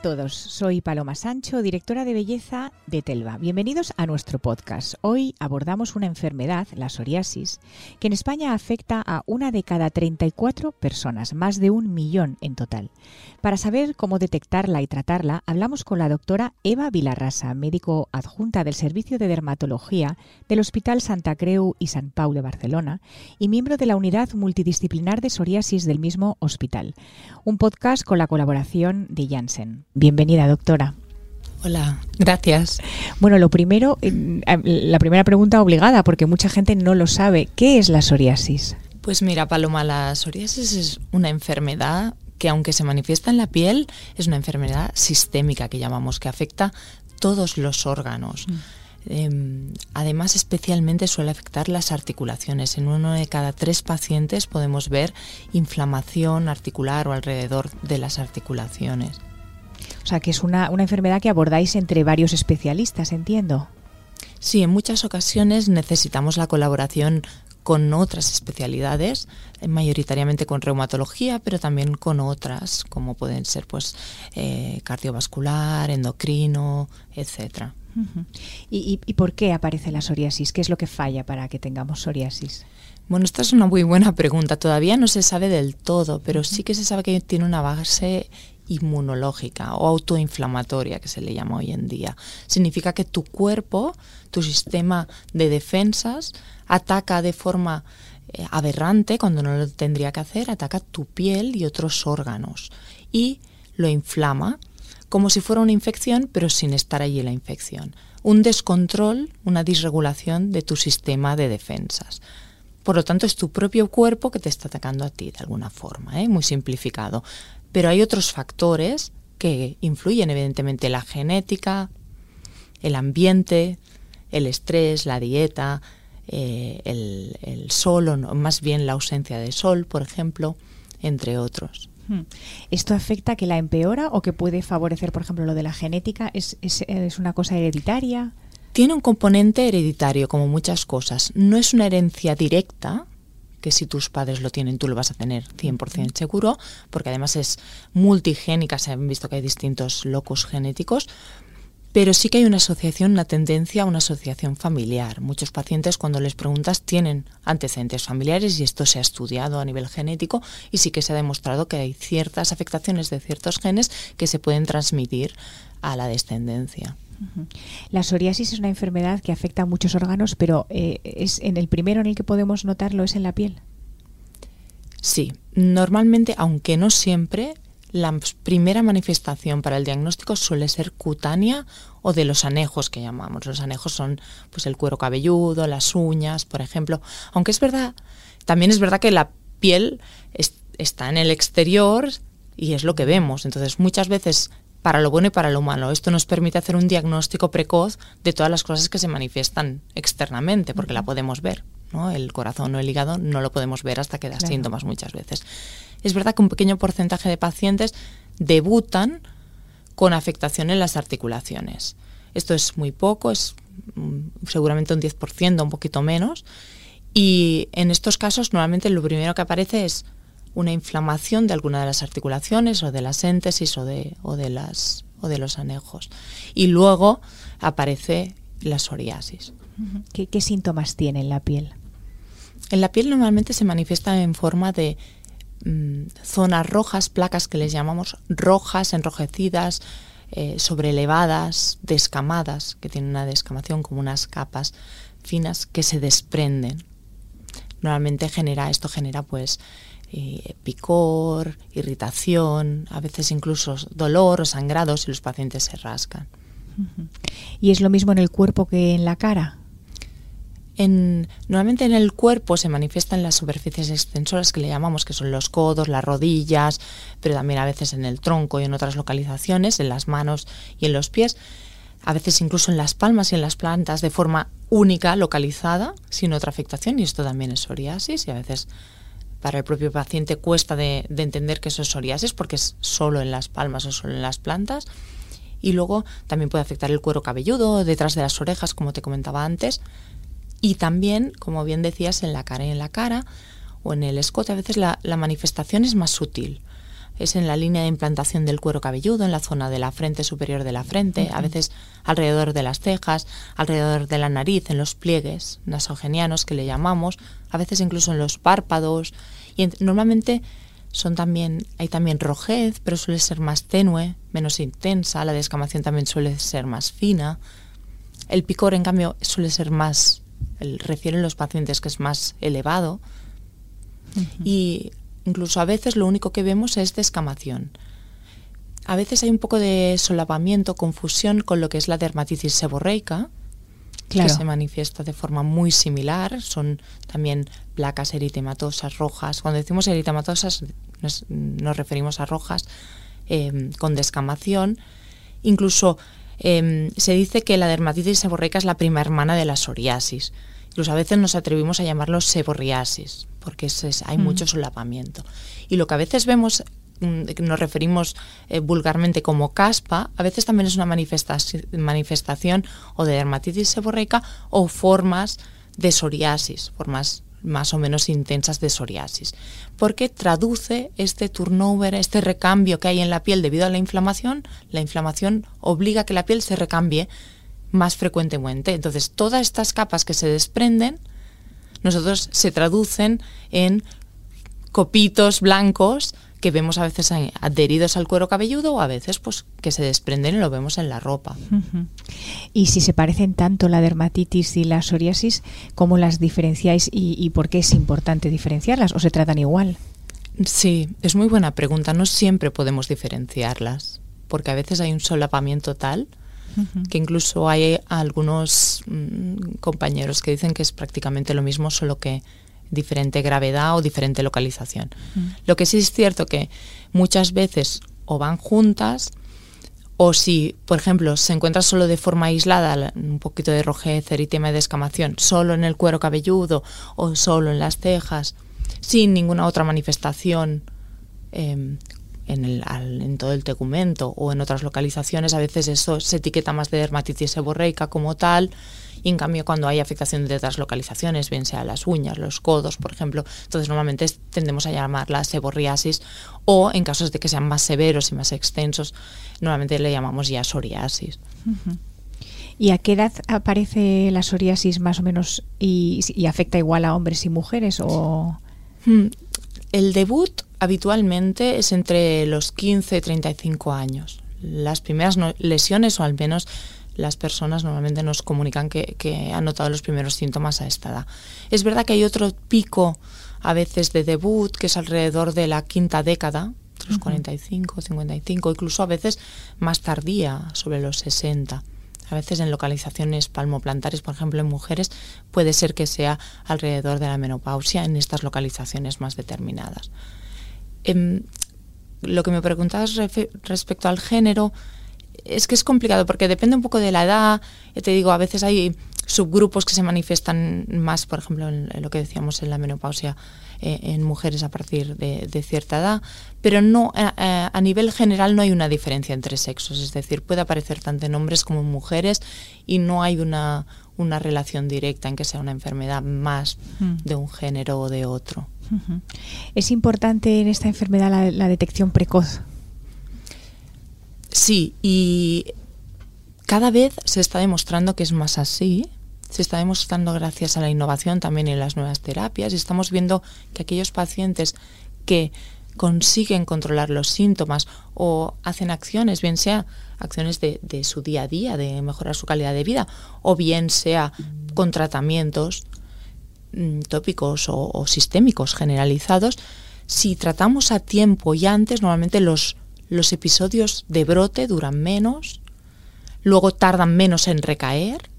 Todos, soy Paloma Sancho, directora de belleza de Telva. Bienvenidos a nuestro podcast. Hoy abordamos una enfermedad, la psoriasis, que en España afecta a una de cada 34 personas, más de un millón en total. Para saber cómo detectarla y tratarla, hablamos con la doctora Eva Vilarrasa, médico adjunta del Servicio de Dermatología del Hospital Santa Creu y San Pau de Barcelona y miembro de la Unidad Multidisciplinar de Psoriasis del mismo hospital. Un podcast con la colaboración de Janssen. Bienvenida, doctora. Hola, gracias. Bueno, lo primero, eh, la primera pregunta obligada, porque mucha gente no lo sabe. ¿Qué es la psoriasis? Pues mira, Paloma, la psoriasis es una enfermedad que aunque se manifiesta en la piel, es una enfermedad sistémica que llamamos, que afecta todos los órganos. Mm. Em, además, especialmente suele afectar las articulaciones. En uno de cada tres pacientes podemos ver inflamación articular o alrededor de las articulaciones. O sea, que es una, una enfermedad que abordáis entre varios especialistas, entiendo. Sí, en muchas ocasiones necesitamos la colaboración con otras especialidades, eh, mayoritariamente con reumatología, pero también con otras, como pueden ser pues eh, cardiovascular, endocrino, etcétera. ¿Y, ¿Y, por qué aparece la psoriasis? ¿Qué es lo que falla para que tengamos psoriasis? Bueno, esta es una muy buena pregunta. Todavía no se sabe del todo, pero sí que se sabe que tiene una base inmunológica o autoinflamatoria que se le llama hoy en día. Significa que tu cuerpo, tu sistema de defensas, ataca de forma eh, aberrante, cuando no lo tendría que hacer, ataca tu piel y otros órganos y lo inflama como si fuera una infección, pero sin estar allí la infección. Un descontrol, una disregulación de tu sistema de defensas. Por lo tanto, es tu propio cuerpo que te está atacando a ti de alguna forma, ¿eh? muy simplificado. Pero hay otros factores que influyen, evidentemente, la genética, el ambiente, el estrés, la dieta, eh, el, sol, o más bien la ausencia de sol, por ejemplo, entre otros. Hmm. ¿Esto afecta que la empeora o que puede favorecer, por ejemplo, lo de la genética? ¿Es, es una cosa hereditaria? Tiene un componente hereditario, como muchas cosas. No es una herencia directa, que si tus padres lo tienen tú lo vas a tener 100% seguro, porque además es multigénica, se han visto que hay distintos locos genéticos, pero sí que hay una asociación, una tendencia a una asociación familiar. Muchos pacientes cuando les preguntas tienen antecedentes familiares y esto se ha estudiado a nivel genético y sí que se ha demostrado que hay ciertas afectaciones de ciertos genes que se pueden transmitir a la descendencia. La psoriasis es una enfermedad que afecta a muchos órganos, pero eh, es en el primero en el que podemos notarlo es en la piel. Sí, normalmente, aunque no siempre, la primera manifestación para el diagnóstico suele ser cutánea o de los anejos que llamamos. Los anejos son pues el cuero cabelludo, las uñas, por ejemplo. Aunque es verdad, también es verdad que la piel está en el exterior y es lo que vemos. Entonces, muchas veces para lo bueno y para lo malo. Esto nos permite hacer un diagnóstico precoz de todas las cosas que se manifiestan externamente, porque la podemos ver. ¿no? El corazón o el hígado no lo podemos ver hasta que da síntomas muchas veces. Es verdad que un pequeño porcentaje de pacientes debutan con afectación en las articulaciones. Esto es muy poco, es mm, seguramente un 10%, un poquito menos. Y en estos casos normalmente lo primero que aparece es una inflamación de alguna de las articulaciones o de la síntesis o de, o de, las, o de los anejos. Y luego aparece la psoriasis. ¿Qué, síntomas tiene en la piel? En la piel normalmente se manifiesta en forma de mm, zonas rojas, placas que les llamamos rojas, enrojecidas, eh, sobrelevadas, descamadas, que tienen una descamación como unas capas finas que se desprenden. Normalmente genera, esto genera pues eh, picor, irritación, a veces incluso dolor o sangrado si los pacientes se rascan. ¿Y es lo mismo en el cuerpo que en la cara? En, normalmente en el cuerpo se manifiestan las superficies extensoras que le llamamos, que son los codos, las rodillas, pero también a veces en el tronco y en otras localizaciones, en las manos y en los pies, a veces incluso en las palmas y en las plantas de forma única, localizada, sin otra afectación, y esto también es psoriasis y a veces para el propio paciente cuesta de, entender que eso es psoriasis porque es solo en las palmas o solo en las plantas. Y luego también puede afectar el cuero cabelludo, detrás de las orejas, como te comentaba antes. Y también, como bien decías, en la cara y en la cara o en el escote, a veces la, la manifestación es más sutil es en la línea de implantación del cuero cabelludo, en la zona de la frente superior de la frente, a veces alrededor de las cejas, alrededor de la nariz, en los pliegues nasogenianos que le llamamos, a veces incluso en los párpados y normalmente son también hay también rojez, pero suele ser más tenue, menos intensa, la descamación también suele ser más fina. El picor en cambio suele ser más el, refieren los pacientes que es más elevado. Y Incluso a veces lo único que vemos es descamación. A veces hay un poco de solapamiento, confusión con lo que es la dermatitis seborreica, que se manifiesta de forma muy similar. Son también placas eritematosas rojas. Cuando decimos eritematosas nos, referimos a rojas em, con descamación. Incluso em, se dice que la dermatitis seborreica es la prima hermana de la psoriasis. Incluso a veces nos atrevimos a llamarlo seborriasis porque hay mm. mucho solapamiento. Y lo que a veces vemos mm, nos referimos eh, vulgarmente como caspa, a veces también es una manifestación o de dermatitis seborreica o formas de psoriasis, formas más o menos intensas de psoriasis, porque traduce este turnover, este recambio que hay en la piel debido a la inflamación, la inflamación obliga a que la piel se recambie más frecuentemente. Entonces, todas estas capas que se desprenden nosotros se traducen en copitos blancos que vemos a veces adheridos al cuero cabelludo o a veces pues que se desprenden y lo vemos en la ropa. Y si se parecen tanto la dermatitis y la psoriasis, ¿cómo las diferenciáis y, y por qué es importante diferenciarlas o se tratan igual? Sí, es muy buena pregunta. No siempre podemos diferenciarlas porque a veces hay un solapamiento tal que incluso hay algunos mm, compañeros que dicen que es prácticamente lo mismo, solo que diferente gravedad o diferente localización. Lo que sí es cierto que muchas veces o van juntas o si, por ejemplo, se encuentra solo de forma aislada un poquito de rojez, eritema y descamación, solo en el cuero cabelludo o solo en las cejas, sin ninguna otra manifestación em, en, el, en, todo el tegumento o en otras localizaciones, a veces eso se etiqueta más de dermatitis seborreica como tal, y en cambio cuando hay afectación de otras localizaciones, bien sea las uñas, los codos, por ejemplo, entonces normalmente tendemos a llamarla seborriasis o en casos de que sean más severos y más extensos, normalmente le llamamos ya psoriasis. ¿Y a qué edad aparece la psoriasis más o menos y, afecta igual a hombres y mujeres? O... Hmm, el debut habitualmente es entre los 15 y 35 años. Las primeras lesiones, o al menos las personas normalmente nos comunican que, han notado los primeros síntomas a esta edad. Es verdad que hay otro pico a veces de debut, que es alrededor de la quinta década, los 45, 55, incluso a veces más tardía, sobre los 60. A veces en localizaciones palmoplantares, por ejemplo, en mujeres, puede ser que sea alrededor de la menopausia en estas localizaciones más determinadas. Em, lo que me preguntabas respecto al género, es que es complicado porque depende un poco de la edad. te digo, a veces hay subgrupos que se manifiestan más, por ejemplo, en, lo que decíamos en la menopausia, eh, en mujeres a partir de, cierta edad, pero no eh, eh, a nivel general no hay una diferencia entre sexos, es decir, puede aparecer tanto en hombres como en mujeres y no hay una, una relación directa en que sea una enfermedad más mm. de un género o de otro. ¿Es importante en esta enfermedad la, detección precoz? Sí, y cada vez se está demostrando que es más así. Se está demostrando gracias a la innovación también en las nuevas terapias y estamos viendo que aquellos pacientes que consiguen controlar los síntomas o hacen acciones, bien sea acciones de, de, su día a día, de mejorar su calidad de vida, o bien sea con tratamientos Mm, tópicos o, sistémicos generalizados, si tratamos a tiempo y antes, normalmente los, los episodios de brote duran menos, luego tardan menos en recaer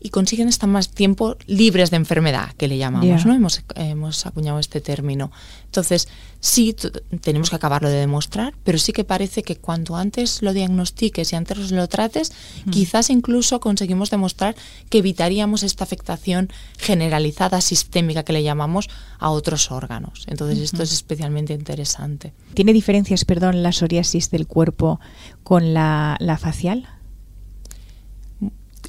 y consiguen estar más tiempo libres de enfermedad, que le llamamos, ¿no? Hemos, hemos acuñado este término. Entonces, sí, tenemos que acabarlo de demostrar, pero sí que parece que cuanto antes lo diagnostiques y antes lo trates, mm. quizás incluso conseguimos demostrar que evitaríamos esta afectación generalizada, sistémica, que le llamamos, a otros órganos. Entonces, esto es especialmente interesante. ¿Tiene diferencias, perdón, la psoriasis del cuerpo con la, la facial?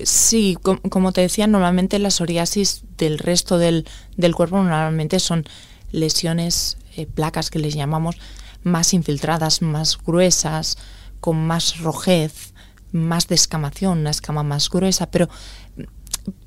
Sí, como te decía, normalmente la psoriasis del resto del, cuerpo normalmente son lesiones, eh, placas que les llamamos, más infiltradas, más gruesas, con más rojez, más descamación, una escama más gruesa, pero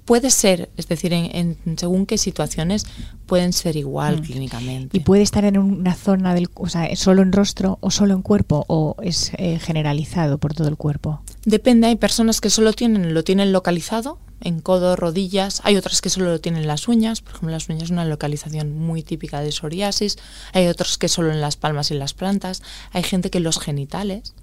puede ser, es decir, en, según qué situaciones pueden ser igual mm. clínicamente. ¿Y puede estar en una zona del, o sea, solo en rostro o solo en cuerpo o es eh, generalizado por todo el cuerpo? Depende, hay personas que solo tienen, lo tienen localizado en codo, rodillas, hay otras que solo lo tienen en las uñas, por ejemplo, las uñas es una localización muy típica de psoriasis, hay otros que solo en las palmas y las plantas, hay gente que en los genitales,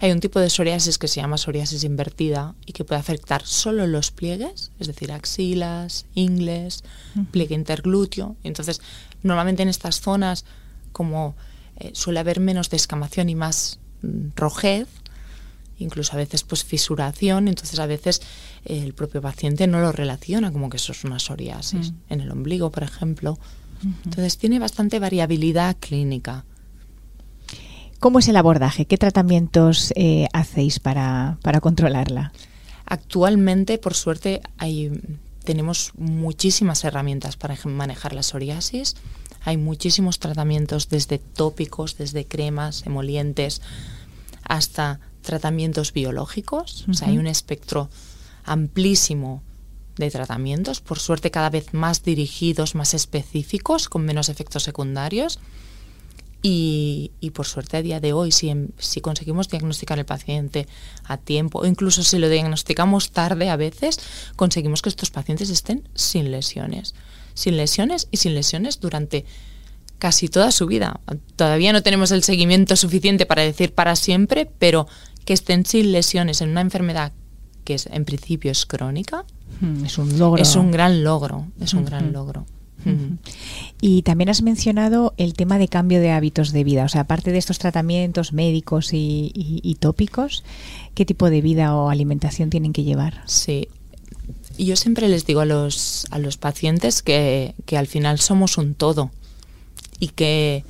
hay un tipo de psoriasis que se llama psoriasis invertida y que puede afectar solo los pliegues, es decir, axilas, ingles, pliegue interglúteo. Entonces, normalmente en estas zonas, como eh, suele haber menos descamación y más mm, rojez, incluso a veces pues fisuración, entonces a veces eh, el propio paciente no lo relaciona como que eso es una psoriasis, en el ombligo, por ejemplo. Entonces tiene bastante variabilidad clínica. ¿Cómo es el abordaje? ¿Qué tratamientos eh, hacéis para, controlarla? Actualmente, por suerte, hay, tenemos muchísimas herramientas para manejar la psoriasis. Hay muchísimos tratamientos desde tópicos, desde cremas, emolientes, hasta tratamientos biológicos. O sea, hay un espectro amplísimo de tratamientos, por suerte cada vez más dirigidos, más específicos, con menos efectos secundarios. Y, por suerte a día de hoy, si, si conseguimos diagnosticar el paciente a tiempo, o incluso si lo diagnosticamos tarde a veces, conseguimos que estos pacientes estén sin lesiones. Sin lesiones y sin lesiones durante casi toda su vida. Todavía no tenemos el seguimiento suficiente para decir para siempre, pero que estén sin lesiones en una enfermedad que es, en principio es crónica. Hmm, es un logro. Es un gran logro, es un gran logro. Y también has mencionado el tema de cambio de hábitos de vida, o sea, aparte de estos tratamientos médicos y, tópicos, ¿qué tipo de vida o alimentación tienen que llevar? Sí, yo siempre les digo a los, a los pacientes que, que al final somos un todo y que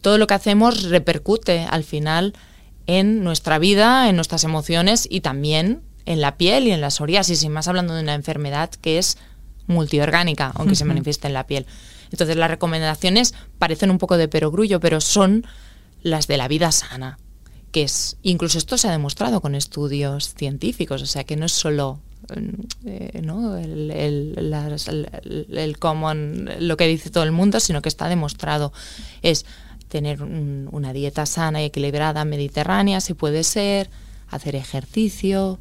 todo lo que hacemos repercute al final en nuestra vida, en nuestras emociones y también en la piel y en la psoriasis, y más hablando de una enfermedad que es multiorgánica, aunque se manifieste en la piel. Entonces las recomendaciones parecen un poco de perogrullo, pero son las de la vida sana, que es, incluso esto se ha demostrado con estudios científicos, o sea que no es solo eh, ¿no? El, el, common, lo que dice todo el mundo, sino que está demostrado. Es tener una dieta sana y equilibrada mediterránea, si puede ser, hacer ejercicio,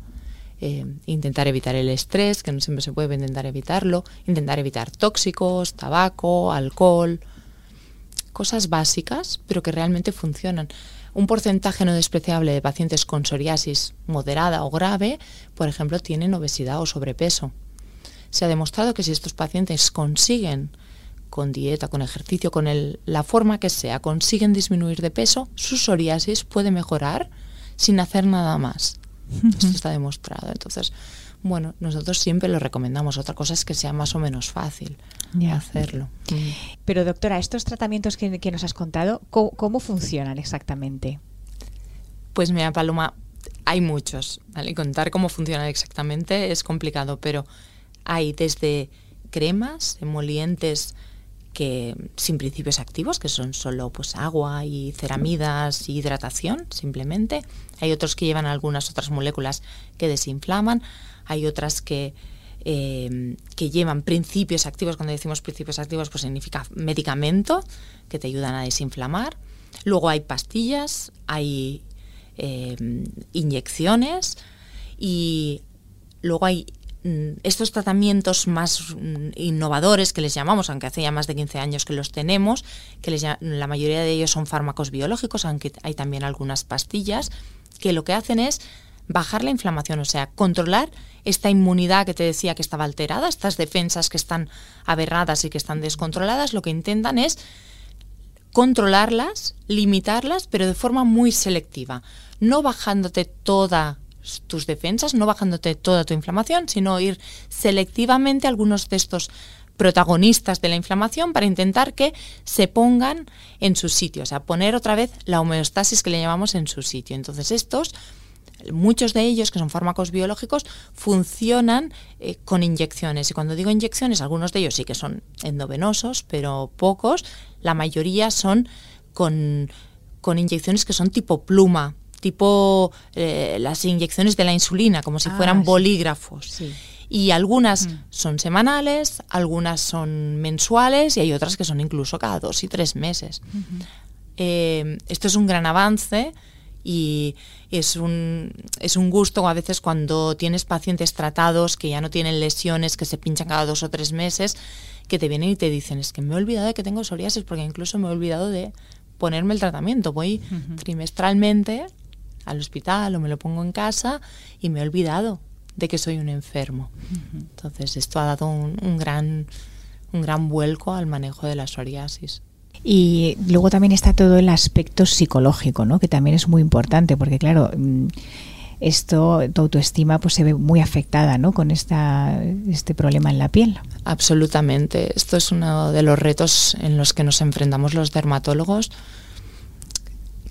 eh, intentar evitar el estrés, que no siempre se puede intentar evitarlo, intentar evitar tóxicos, tabaco, alcohol, cosas básicas, pero que realmente funcionan. Un porcentaje no despreciable de pacientes con psoriasis moderada o grave, por ejemplo, tienen obesidad o sobrepeso. Se ha demostrado que si estos pacientes consiguen con dieta, con ejercicio, con la forma que sea, consiguen disminuir de peso, su psoriasis puede mejorar sin hacer nada más. Esto está demostrado. Entonces, bueno, nosotros siempre lo recomendamos. Otra cosa es que sea más o menos fácil hacerlo. Mm. Pero doctora, estos tratamientos que, nos has contado, ¿cómo, funcionan exactamente? Pues mira, Paloma, hay muchos. ¿vale? Contar cómo funcionan exactamente es complicado, pero hay desde cremas, emolientes, que sin principios activos, que son solo pues agua y ceramidas y hidratación simplemente. Hay otros que llevan algunas otras moléculas que desinflaman, hay otras que, eh, que llevan principios activos, cuando decimos principios activos pues significa medicamento que te ayudan a desinflamar. Luego hay pastillas, hay eh, inyecciones y luego hay estos tratamientos más mm, innovadores que les llamamos, aunque hace ya más de 15 años que los tenemos, que la mayoría de ellos son fármacos biológicos, aunque hay también algunas pastillas, que lo que hacen es bajar la inflamación, o sea, controlar esta inmunidad que te decía que estaba alterada, estas defensas que están aberradas y que están descontroladas, lo que intentan es controlarlas, limitarlas, pero de forma muy selectiva, no bajándote todas tus defensas, no bajándote toda tu inflamación, sino ir selectivamente algunos de estos protagonistas de la inflamación para intentar que se pongan en su sitio, o sea, poner otra vez la homeostasis que le llamamos en su sitio. Entonces estos muchos de ellos, que son fármacos biológicos, funcionan eh, con inyecciones. Y cuando digo inyecciones, algunos de ellos sí que son endovenosos, pero pocos. La mayoría son con, inyecciones que son tipo pluma, tipo eh, las inyecciones de la insulina, como si ah, fueran bolígrafos. Y algunas mm. son semanales, algunas son mensuales y hay otras que son incluso cada dos y tres meses. Eh, esto es un gran avance y es un, es un gusto a veces cuando tienes pacientes tratados que ya no tienen lesiones, que se pinchan cada dos o tres meses, que te vienen y te dicen, es que me he olvidado de que tengo psoriasis porque incluso me he olvidado de ponerme el tratamiento. Voy trimestralmente al hospital o me lo pongo en casa y me he olvidado de que soy un enfermo. Entonces esto ha dado un, gran, un gran vuelco al manejo de la psoriasis. Y luego también está todo el aspecto psicológico, ¿no? que también es muy importante, porque claro, mm, esto, tu autoestima pues se ve muy afectada ¿no? con esta, este problema en la piel. Absolutamente. Esto es uno de los retos en los que nos enfrentamos los dermatólogos,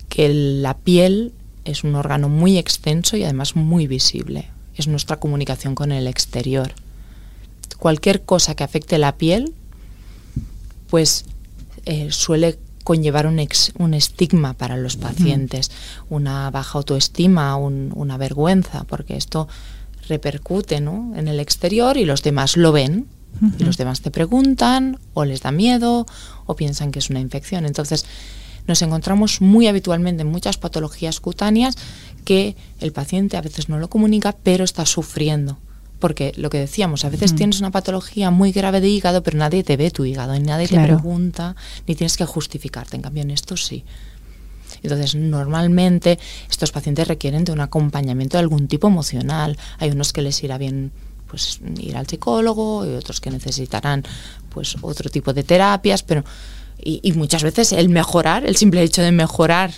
que la piel es un órgano muy extenso y además muy visible. Es nuestra comunicación con el exterior. Cualquier cosa que afecte la piel, pues eh, suele conllevar un, un, estigma para los pacientes, una baja autoestima, una vergüenza, porque esto repercute en el exterior y los demás lo ven. Y los demás te preguntan, o les da miedo, o piensan que es una infección. Entonces, nos encontramos muy habitualmente en muchas patologías cutáneas que el paciente a veces no lo comunica, pero está sufriendo porque lo que decíamos, a veces tienes una patología muy grave de hígado, pero nadie te ve tu hígado, y nadie te pregunta, ni tienes que justificarte. En cambio, en esto sí. Entonces, normalmente estos pacientes requieren de un acompañamiento de algún tipo emocional. Hay unos que les irá bien pues ir al psicólogo y otros que necesitarán pues otro tipo de terapias, pero y, y muchas veces el mejorar, el simple hecho de mejorar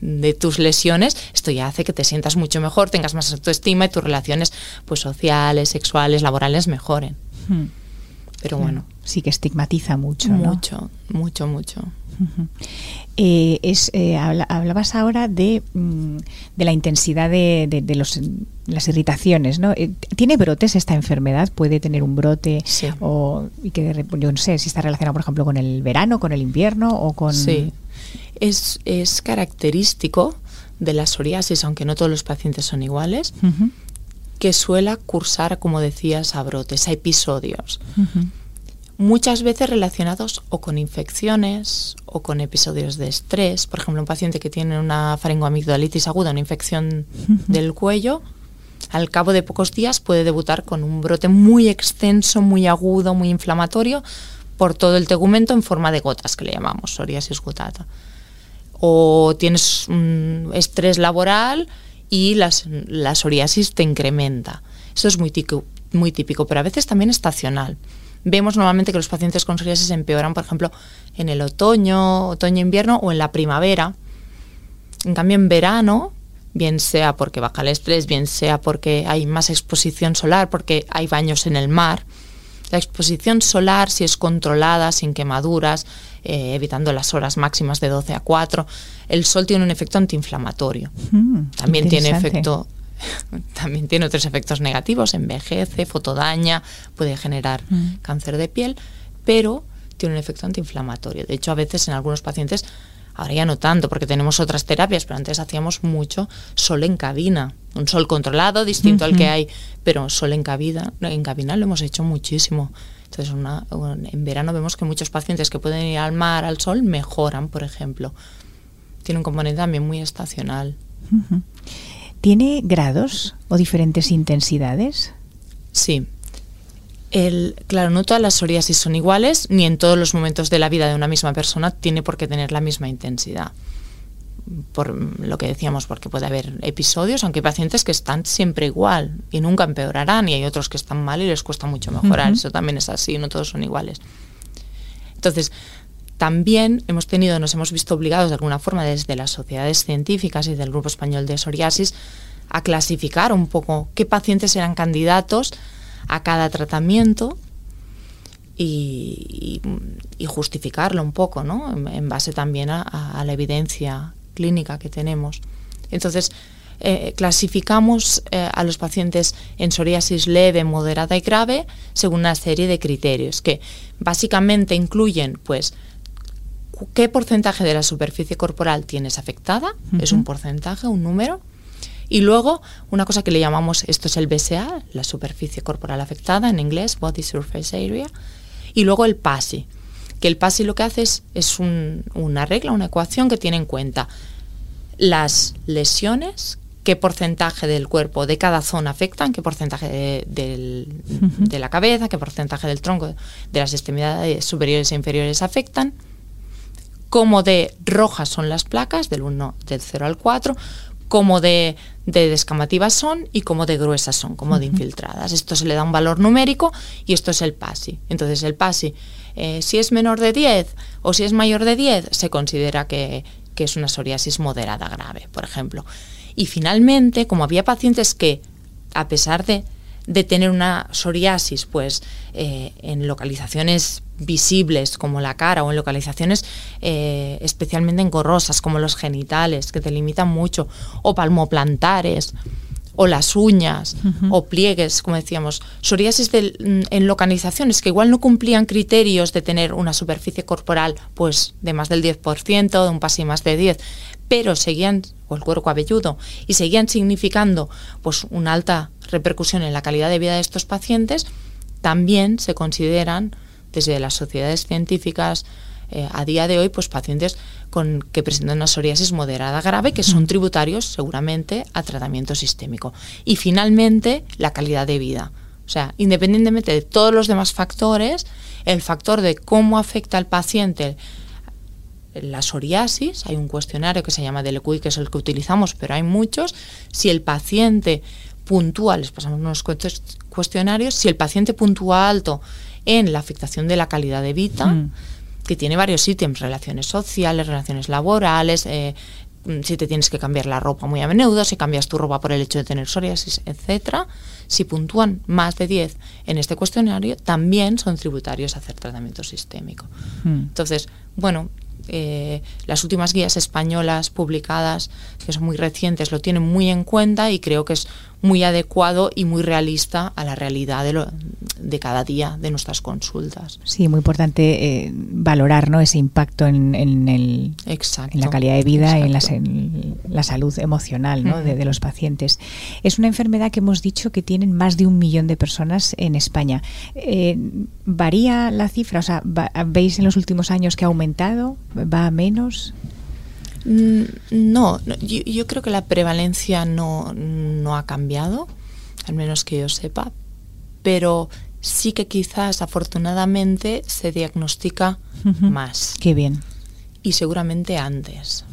de tus lesiones, esto ya hace que te sientas mucho mejor, tengas más autoestima y tus relaciones pues sociales, sexuales, laborales mejoren. Hmm. Pero bueno. Sí que estigmatiza mucho. Mucho, mucho, mucho. Eh, es, eh, hablabas ahora de, mm, de la intensidad de, de, los, las irritaciones, ¿no? Eh, ¿Tiene brotes esta enfermedad? ¿Puede tener un brote? O, y que, yo no sé si está relacionado, por ejemplo, con el verano, con el invierno o con... Sí, es, es característico de la psoriasis, aunque no todos los pacientes son iguales, que suele cursar, como decías, a brotes, a episodios. Muchas veces relacionados o con infecciones o con episodios de estrés. Por ejemplo, un paciente que tiene una faringoamigdalitis aguda, una infección del cuello, al cabo de pocos días puede debutar con un brote muy extenso, muy agudo, muy inflamatorio por todo el tegumento en forma de gotas, que le llamamos psoriasis gutata o tienes un estrés laboral y las, la psoriasis te incrementa. Eso es muy típico, muy típico, pero a veces también estacional. Vemos normalmente que los pacientes con psoriasis empeoran, por ejemplo, en el otoño, otoño-invierno o en la primavera. En cambio, en verano, bien sea porque baja el estrés, bien sea porque hay más exposición solar, porque hay baños en el mar, la exposición solar, si es controlada, sin quemaduras, eh, evitando las horas máximas de 12 a 4, el sol tiene un efecto antiinflamatorio. Mm, también tiene efecto también tiene otros efectos negativos, envejece, fotodaña, puede generar mm. cáncer de piel, pero tiene un efecto antiinflamatorio. De hecho, a veces en algunos pacientes, ahora ya no tanto porque tenemos otras terapias, pero antes hacíamos mucho sol en cabina, un sol controlado, distinto al que hay, pero sol en cabina, en cabina lo hemos hecho muchísimo. Entonces, en verano vemos que muchos pacientes que pueden ir al mar, al sol, mejoran, por ejemplo. Tiene un componente también muy estacional. ¿Tiene grados o diferentes intensidades? Sí. El, claro, no todas las psoriasis son iguales, ni en todos los momentos de la vida de una misma persona tiene por qué tener la misma intensidad. por lo que decíamos, porque puede haber episodios, aunque hay pacientes que están siempre igual y nunca empeorarán, y hay otros que están mal y les cuesta mucho mejorar. Eso también es así, no todos son iguales. Entonces, también hemos tenido, nos hemos visto obligados de alguna forma desde las sociedades científicas y del Grupo Español de Psoriasis a clasificar un poco qué pacientes eran candidatos a cada tratamiento y, justificarlo un poco, ¿no? En, base también a, la evidencia clínica que tenemos. Entonces, eh, clasificamos eh, a los pacientes en psoriasis leve, moderada y grave según una serie de criterios que básicamente incluyen, pues, qué porcentaje de la superficie corporal tienes afectada, es un porcentaje, un número, y luego una cosa que le llamamos, esto es el BSA, la superficie corporal afectada en inglés, Body Surface Area, y luego el PASI, que el PASI lo que hace es, una regla, una ecuación que tiene en cuenta las lesiones, qué porcentaje del cuerpo de cada zona afectan, qué porcentaje de, la cabeza, qué porcentaje del tronco, de las extremidades superiores e inferiores afectan, cómo de rojas son las placas, del 1, del 0 al 4, cómo de, descamativas son y cómo de gruesas son, como de infiltradas. Esto se le da un valor numérico y esto es el PASI. Entonces el PASI, eh, si es menor de 10 o si es mayor de 10, se considera que, que es una psoriasis moderada grave, por ejemplo. Y finalmente, como había pacientes que, a pesar de de tener una psoriasis pues eh, en localizaciones visibles como la cara o en localizaciones eh, especialmente engorrosas como los genitales que te limitan mucho o palmoplantares o las uñas o pliegues, como decíamos, psoriasis en localizaciones que igual no cumplían criterios de tener una superficie corporal pues de más del 10%, de un PASI más de 10, pero seguían, o el cuero cabelludo, y seguían significando pues una alta repercusión en la calidad de vida de estos pacientes, también se consideran desde las sociedades científicas eh, a día de hoy pues pacientes con que presentan una psoriasis moderada grave que son tributarios seguramente a tratamiento sistémico. Y finalmente la calidad de vida. O sea independientemente de todos los demás factores el factor de cómo afecta al paciente la psoriasis, hay un cuestionario que se llama DLQI, que es el que utilizamos, pero hay muchos. Si el paciente puntúa, les pasamos unos cuestionarios, si el paciente puntúa alto en la afectación de la calidad de vida, mm. que tiene varios ítems, relaciones sociales, relaciones laborales, eh, si te tienes que cambiar la ropa muy a menudo, si cambias tu ropa por el hecho de tener psoriasis, etcétera, si puntúan más de 10 en este cuestionario, también son tributarios a hacer tratamiento sistémico. Mm. Entonces, bueno, eh, las últimas guías españolas publicadas, que son muy recientes, lo tienen muy en cuenta y creo que es muy adecuado y muy realista a la realidad de, lo, de cada día de nuestras consultas. Sí, muy importante eh, valorar ¿no? ese impacto en, en, el, en la calidad de vida y en la, salud emocional ¿no? de, los pacientes. Es una enfermedad que hemos dicho que tienen más de un millón de personas en España. Eh, ¿Varía la cifra? O sea, ¿Veis en los últimos años que ha aumentado? ¿Va a menos? Mm, no, yo, creo que la prevalencia no, ha cambiado, al menos que yo sepa, pero sí que quizás afortunadamente se diagnostica más. Qué bien. Y seguramente antes.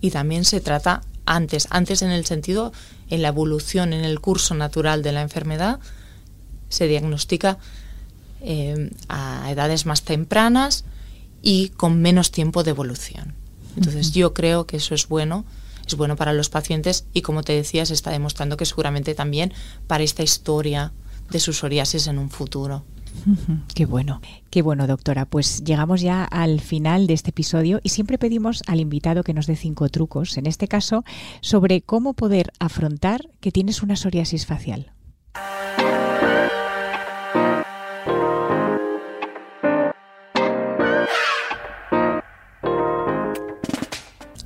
Y también se trata antes, antes en el sentido, en la evolución, en el curso natural de la enfermedad, se diagnostica eh, a edades más tempranas y con menos tiempo de evolución. Entonces yo creo que eso es bueno, es bueno para los pacientes y como te decía, se está demostrando que seguramente también para esta historia de sus psoriasis en un futuro. Qué bueno, qué bueno, doctora. Pues llegamos ya al final de este episodio y siempre pedimos al invitado que nos dé cinco trucos, en este caso, sobre cómo poder afrontar que tienes una psoriasis facial.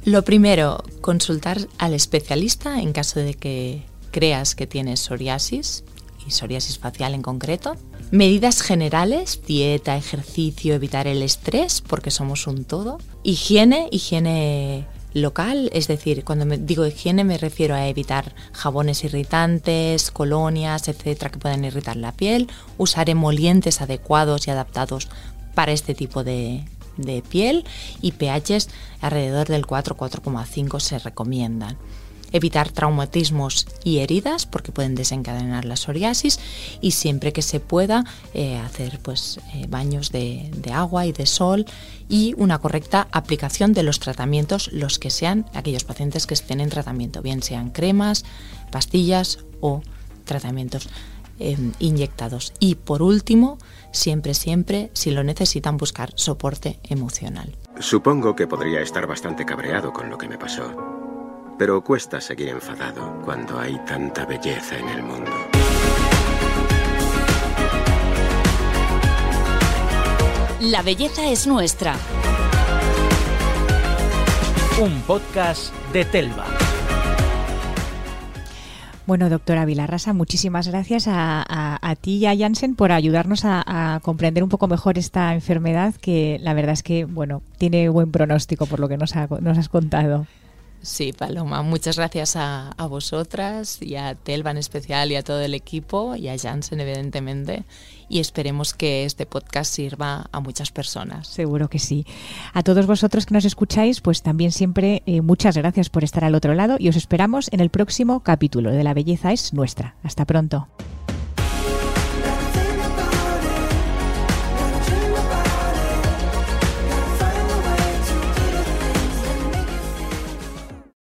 Lo primero, consultar al especialista en caso de que creas que tienes psoriasis y psoriasis facial en concreto. Medidas generales, dieta, ejercicio, evitar el estrés, porque somos un todo. Higiene, higiene local, es decir, cuando me digo higiene me refiero a evitar jabones irritantes, colonias, etcétera, que puedan irritar la piel, usar emolientes adecuados y adaptados para este tipo de, de piel y pHs alrededor del 4-4,5 se recomiendan. Evitar traumatismos y heridas porque pueden desencadenar la psoriasis y siempre que se pueda eh, hacer pues eh, baños de, agua y de sol y una correcta aplicación de los tratamientos los que sean aquellos pacientes que estén en tratamiento bien sean cremas pastillas o tratamientos eh, inyectados. Y por último siempre siempre si lo necesitan buscar soporte emocional supongo que podría estar bastante cabreado con lo que me pasó pero cuesta seguir enfadado cuando hay tanta belleza en el mundo. La belleza es nuestra. Un podcast de Telva. Bueno, doctora Vilarrasa, muchísimas gracias a, a, ti y a Jansen por ayudarnos a, comprender un poco mejor esta enfermedad que la verdad es que, bueno, tiene buen pronóstico por lo que nos, nos has contado. Sí, Paloma, muchas gracias a, vosotras y a Telva en especial y a todo el equipo y a Jansen evidentemente y esperemos que este podcast sirva a muchas personas. Seguro que sí. A todos vosotros que nos escucháis, pues también siempre eh, muchas gracias por estar al otro lado y os esperamos en el próximo capítulo de La Belleza es Nuestra. Hasta pronto.